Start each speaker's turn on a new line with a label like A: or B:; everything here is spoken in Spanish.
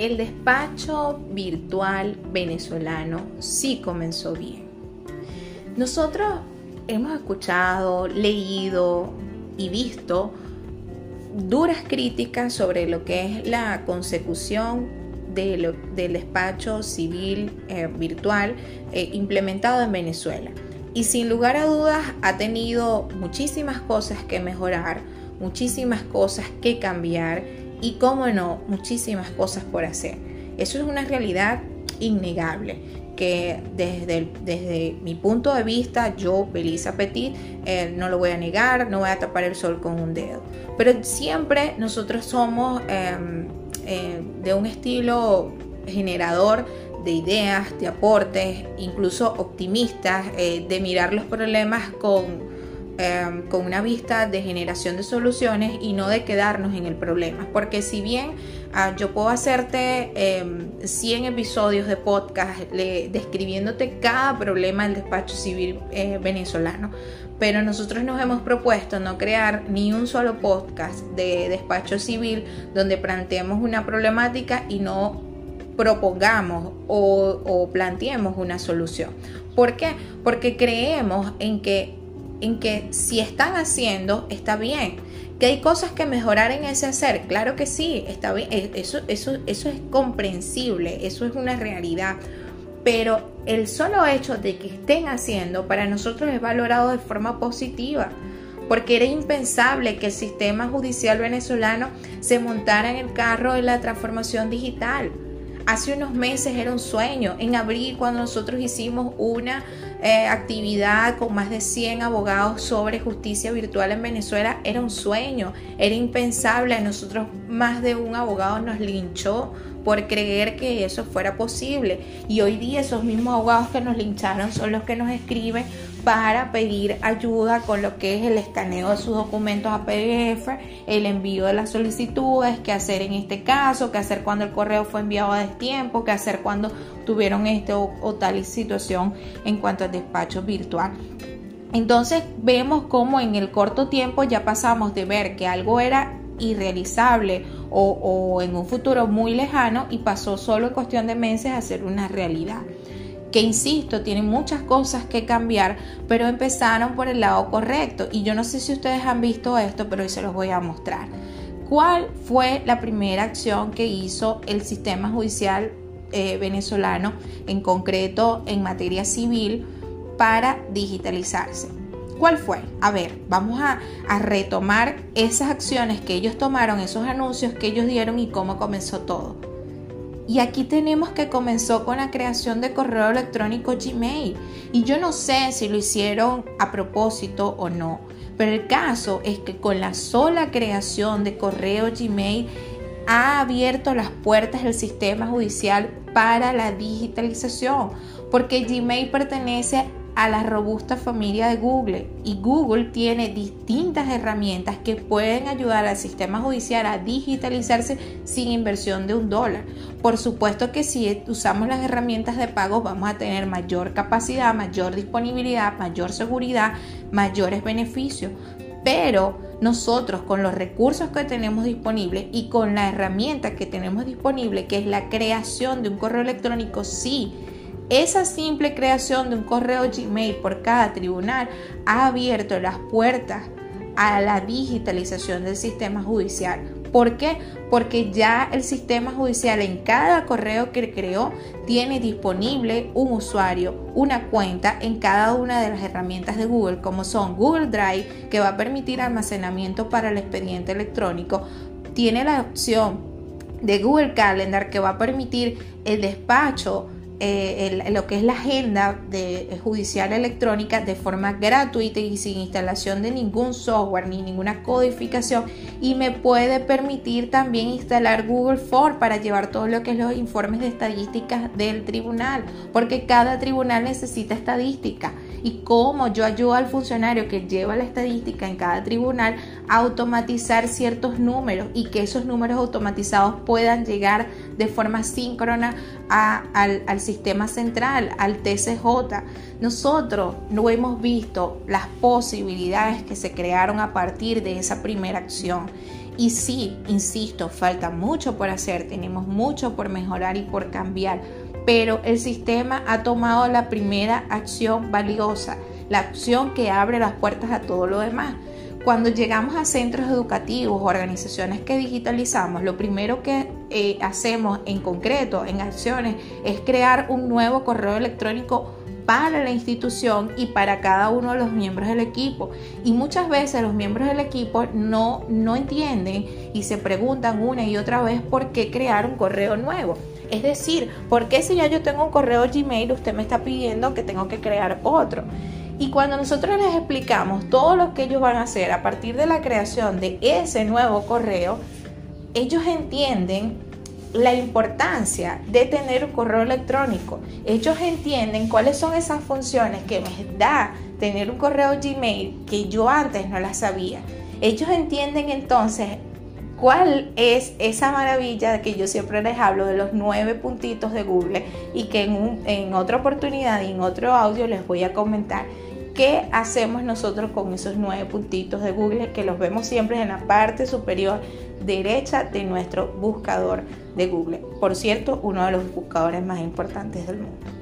A: el despacho virtual venezolano sí comenzó bien. Nosotros hemos escuchado, leído y visto duras críticas sobre lo que es la consecución del despacho civil eh, virtual eh, implementado en Venezuela. Y sin lugar a dudas ha tenido muchísimas cosas que mejorar, muchísimas cosas que cambiar y, cómo no, muchísimas cosas por hacer. Eso es una realidad innegable que desde, desde mi punto de vista, yo, Belisa Petit, eh, no lo voy a negar, no voy a tapar el sol con un dedo. Pero siempre nosotros somos em, eh, de un estilo generador de ideas, de aportes, incluso optimistas, eh, de mirar los problemas con Em, con una vista de generación de soluciones y no de quedarnos en el problema. Porque si bien ah, yo puedo hacerte 100 em, episodios de podcast describiéndote cada problema del despacho civil eh, venezolano, pero nosotros nos hemos propuesto no crear ni un solo podcast de despacho civil donde planteemos una problemática y no propongamos o planteemos una solución. ¿Por qué? Porque creemos en que en que si están haciendo, está bien. Que hay cosas que mejorar en ese hacer, claro que sí, está bien, e, eso, eso, eso es comprensible, eso es una realidad. Pero el solo hecho de que estén haciendo para nosotros es valorado de forma positiva porque era impensable que el sistema judicial venezolano se montara en el carro de la transformación digital. Hace unos meses era un sueño. En abril, cuando nosotros hicimos una eh, actividad con más de 100 abogados sobre justicia virtual en Venezuela era un sueño, era impensable. A nosotros más de un abogado nos linchó por creer que eso fuera posible. Y hoy día esos mismos abogados que nos lincharon son los que nos escriben para pedir ayuda con lo que es el escaneo de sus documentos a PDF, el envío de las solicitudes, qué hacer en este caso, qué hacer cuando el correo fue enviado a destiempo, qué hacer cuando tuvieron este o, tal situación en cuanto despacho virtual. Entonces vemos cómo en el corto tiempo ya pasamos de ver que algo era irrealizable o, o en un futuro muy lejano y pasó solo en cuestión de meses a ser una realidad que insisto, tienen muchas cosas que cambiar, pero empezaron por el lado correcto. Y yo no sé si ustedes han visto esto, pero hoy se los voy a mostrar. ¿Cuál fue la primera acción que hizo el sistema judicial eh, venezolano, en concreto en materia civil, para digitalizarse? ¿Cuál fue? A ver, vamos a, retomar esas acciones que ellos tomaron, esos anuncios que ellos dieron y cómo comenzó todo. Y aquí tenemos que comenzó con la creación de correo electrónico Gmail. Y yo no sé si lo hicieron a propósito o no. Pero el caso es que con la sola creación de correo Gmail ha abierto las puertas del sistema judicial para la digitalización. Porque Gmail pertenece a la robusta familia de Google y Google tiene distintas herramientas que pueden ayudar al sistema judicial a digitalizarse sin inversión de un dólar. Por supuesto que si usamos las herramientas de pago vamos a tener mayor capacidad, mayor disponibilidad, mayor seguridad, mayores beneficios, pero nosotros con los recursos que tenemos disponibles y con la herramienta que tenemos disponible, que es la creación de un correo electrónico, sí esa simple creación de un correo Gmail por cada tribunal ha abierto las puertas a la digitalización del sistema judicial. ¿Por qué? Porque ya el sistema judicial en cada correo que creó tiene disponible un usuario, una cuenta en cada una de las herramientas de Google, como son Google Drive, que va a permitir almacenamiento para el expediente electrónico, tiene la opción de Google Calendar, que va a permitir el despacho eh, lo que es la agenda de, eh, judicial electrónica de forma gratuita y sin instalación de ningún software ni ninguna codificación. Y me puede permitir también instalar Google Form para llevar todo lo que es los informes de estadísticas del tribunal porque cada tribunal necesita estadística. Y cómo yo ayudo al funcionario que lleva la estadística en cada tribunal a automatizar ciertos números y que esos números automatizados puedan llegar de forma síncrona al, al sistema central, al TCJ. Nosotros no hemos visto las posibilidades que se crearon a partir de esa primera acción Y sí, insisto, falta mucho por hacer, tenemos mucho por mejorar y por cambiar, pero el sistema ha tomado la primera acción valiosa, la acción que abre las puertas a todo lo demás. Cuando llegamos a centros educativos, organizaciones que digitalizamos, lo primero que eh, hacemos en concreto, en acciones, es crear un nuevo correo electrónico para la institución y para cada uno de los miembros del equipo. Y muchas veces los miembros del equipo no, no entienden y se preguntan una y otra vez por qué crear un correo nuevo. Es decir, ¿por qué si ya yo tengo un correo Gmail, usted me está pidiendo que tengo que crear otro? Y cuando nosotros les explicamos todo lo que ellos van a hacer a partir de la creación de ese nuevo correo, ellos entienden la importancia de tener un correo electrónico. Ellos entienden cuáles son esas funciones que me da tener un correo Gmail que yo antes no las sabía. Ellos entienden entonces cuál es esa maravilla que yo siempre les hablo de los nueve puntitos de Google y que en, en otra oportunidad y en otro audio les voy a comentar ¿Qué hacemos nosotros con esos nueve puntitos de Google que los vemos siempre en la parte superior derecha de nuestro buscador de Google? Por cierto, uno de los buscadores más importantes del mundo.